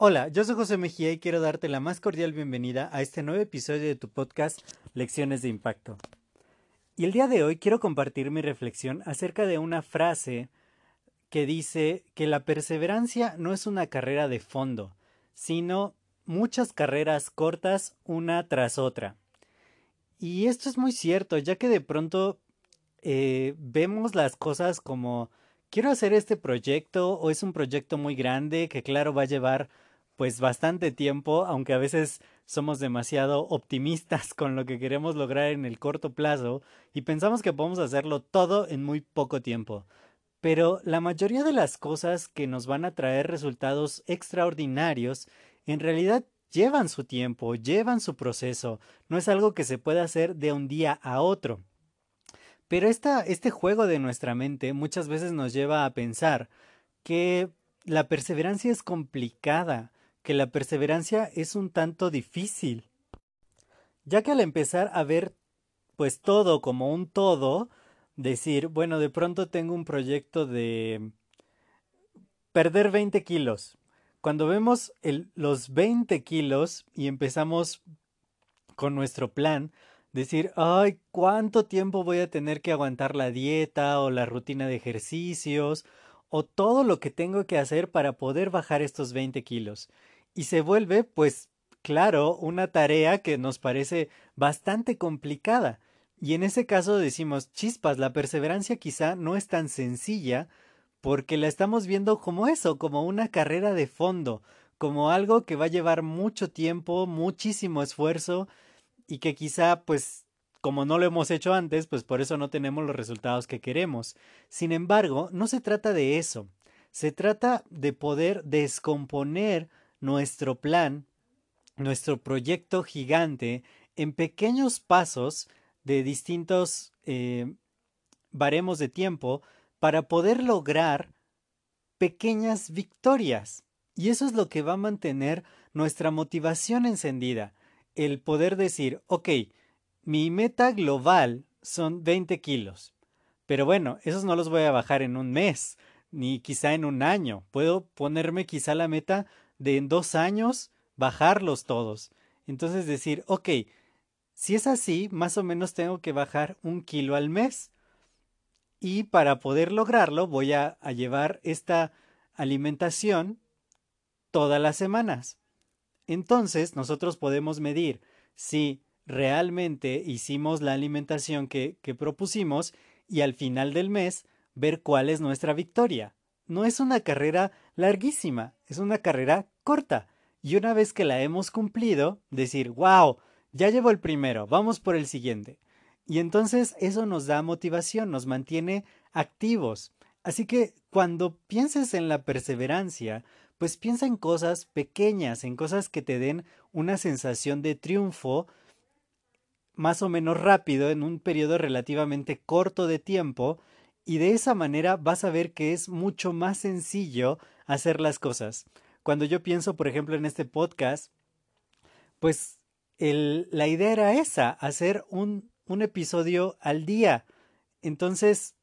Hola, yo soy José Mejía y quiero darte la más cordial bienvenida a este nuevo episodio de tu podcast Lecciones de Impacto. Y el día de hoy quiero compartir mi reflexión acerca de una frase que dice que la perseverancia no es una carrera de fondo, sino muchas carreras cortas una tras otra. Y esto es muy cierto, ya que de pronto eh, vemos las cosas como quiero hacer este proyecto o es un proyecto muy grande que claro va a llevar pues bastante tiempo, aunque a veces somos demasiado optimistas con lo que queremos lograr en el corto plazo y pensamos que podemos hacerlo todo en muy poco tiempo. Pero la mayoría de las cosas que nos van a traer resultados extraordinarios en realidad llevan su tiempo, llevan su proceso, no es algo que se pueda hacer de un día a otro. Pero esta, este juego de nuestra mente muchas veces nos lleva a pensar que la perseverancia es complicada, que la perseverancia es un tanto difícil, ya que al empezar a ver pues todo como un todo, decir, bueno, de pronto tengo un proyecto de perder 20 kilos. Cuando vemos el, los 20 kilos y empezamos con nuestro plan, decir, ay, ¿cuánto tiempo voy a tener que aguantar la dieta o la rutina de ejercicios o todo lo que tengo que hacer para poder bajar estos 20 kilos? y se vuelve, pues, claro, una tarea que nos parece bastante complicada. Y en ese caso decimos, chispas, la perseverancia quizá no es tan sencilla porque la estamos viendo como eso, como una carrera de fondo, como algo que va a llevar mucho tiempo, muchísimo esfuerzo y que quizá pues como no lo hemos hecho antes, pues por eso no tenemos los resultados que queremos. Sin embargo, no se trata de eso, se trata de poder descomponer nuestro plan, nuestro proyecto gigante en pequeños pasos de distintos eh, baremos de tiempo para poder lograr pequeñas victorias. Y eso es lo que va a mantener nuestra motivación encendida. El poder decir, ok, mi meta global son 20 kilos. Pero bueno, esos no los voy a bajar en un mes, ni quizá en un año. Puedo ponerme quizá la meta de en dos años bajarlos todos. Entonces decir, ok, si es así, más o menos tengo que bajar un kilo al mes. Y para poder lograrlo voy a, a llevar esta alimentación todas las semanas. Entonces nosotros podemos medir si realmente hicimos la alimentación que, propusimos y al final del mes ver cuál es nuestra victoria no es una carrera larguísima, es una carrera corta. Y una vez que la hemos cumplido, decir, wow, ya llevo el primero, vamos por el siguiente. Y entonces eso nos da motivación, nos mantiene activos. Así que cuando pienses en la perseverancia, pues piensa en cosas pequeñas, en cosas que te den una sensación de triunfo más o menos rápido en un periodo relativamente corto de tiempo y de esa manera vas a ver que es mucho más sencillo hacer las cosas. Cuando yo pienso, por ejemplo, en este podcast, pues la idea era esa, hacer un, un episodio al día. Entonces,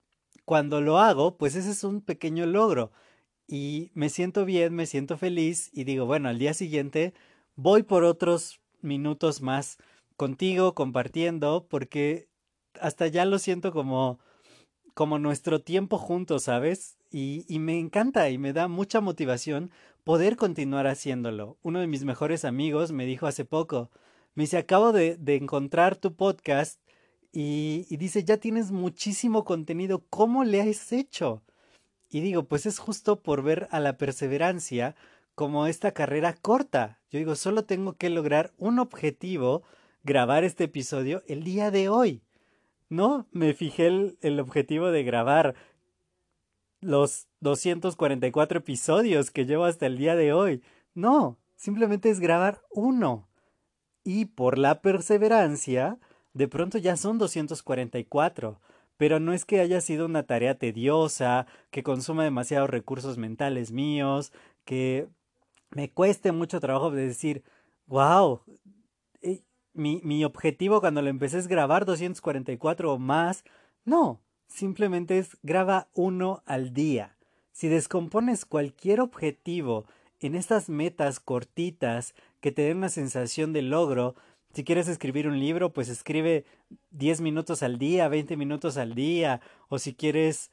cuando lo hago, pues ese es un pequeño logro. Y me siento bien, me siento feliz y digo, bueno, al día siguiente voy por otros minutos más contigo compartiendo porque hasta ya lo siento como como nuestro tiempo juntos, ¿sabes? Y, y, me encanta y me da mucha motivación poder continuar haciéndolo. Uno de mis mejores amigos me dijo hace poco, me dice, acabo de, de encontrar tu podcast y, y dice, ya tienes muchísimo contenido, ¿cómo le has hecho? Y digo, pues es justo por ver a la perseverancia como esta carrera corta. Yo digo, solo tengo que lograr un objetivo, grabar este episodio el día de hoy. No, me fijé el, objetivo de grabar los 244 episodios que llevo hasta el día de hoy. No, simplemente es grabar uno. Y por la perseverancia, de pronto ya son 244. Pero no es que haya sido una tarea tediosa, que consuma demasiados recursos mentales míos, que me cueste mucho trabajo de decir, wow, eh, mi, mi objetivo cuando lo empecé es grabar 244 o más. No, simplemente es graba uno al día. Si descompones cualquier objetivo en estas metas cortitas que te den una sensación de logro, si quieres escribir un libro, pues escribe 10 minutos al día, 20 minutos al día, o si quieres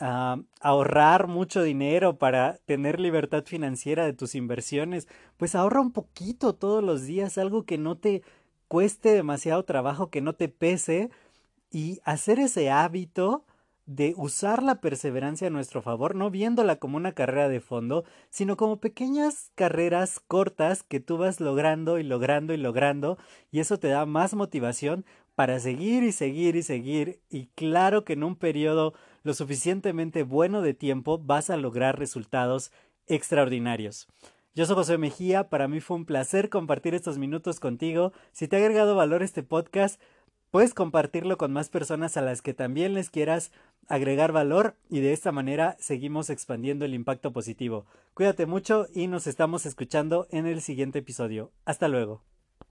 uh, ahorrar mucho dinero para tener libertad financiera de tus inversiones, pues ahorra un poquito todos los días, algo que no te cueste demasiado trabajo, que no te pese, y hacer ese hábito de usar la perseverancia a nuestro favor, no viéndola como una carrera de fondo, sino como pequeñas carreras cortas que tú vas logrando y logrando y logrando, y eso te da más motivación para seguir y seguir y seguir, y claro que en un periodo lo suficientemente bueno de tiempo vas a lograr resultados extraordinarios. Yo soy José Mejía, para mí fue un placer compartir estos minutos contigo. Si te ha agregado valor este podcast, Puedes compartirlo con más personas a las que también les quieras agregar valor y de esta manera seguimos expandiendo el impacto positivo. Cuídate mucho y nos estamos escuchando en el siguiente episodio. Hasta luego.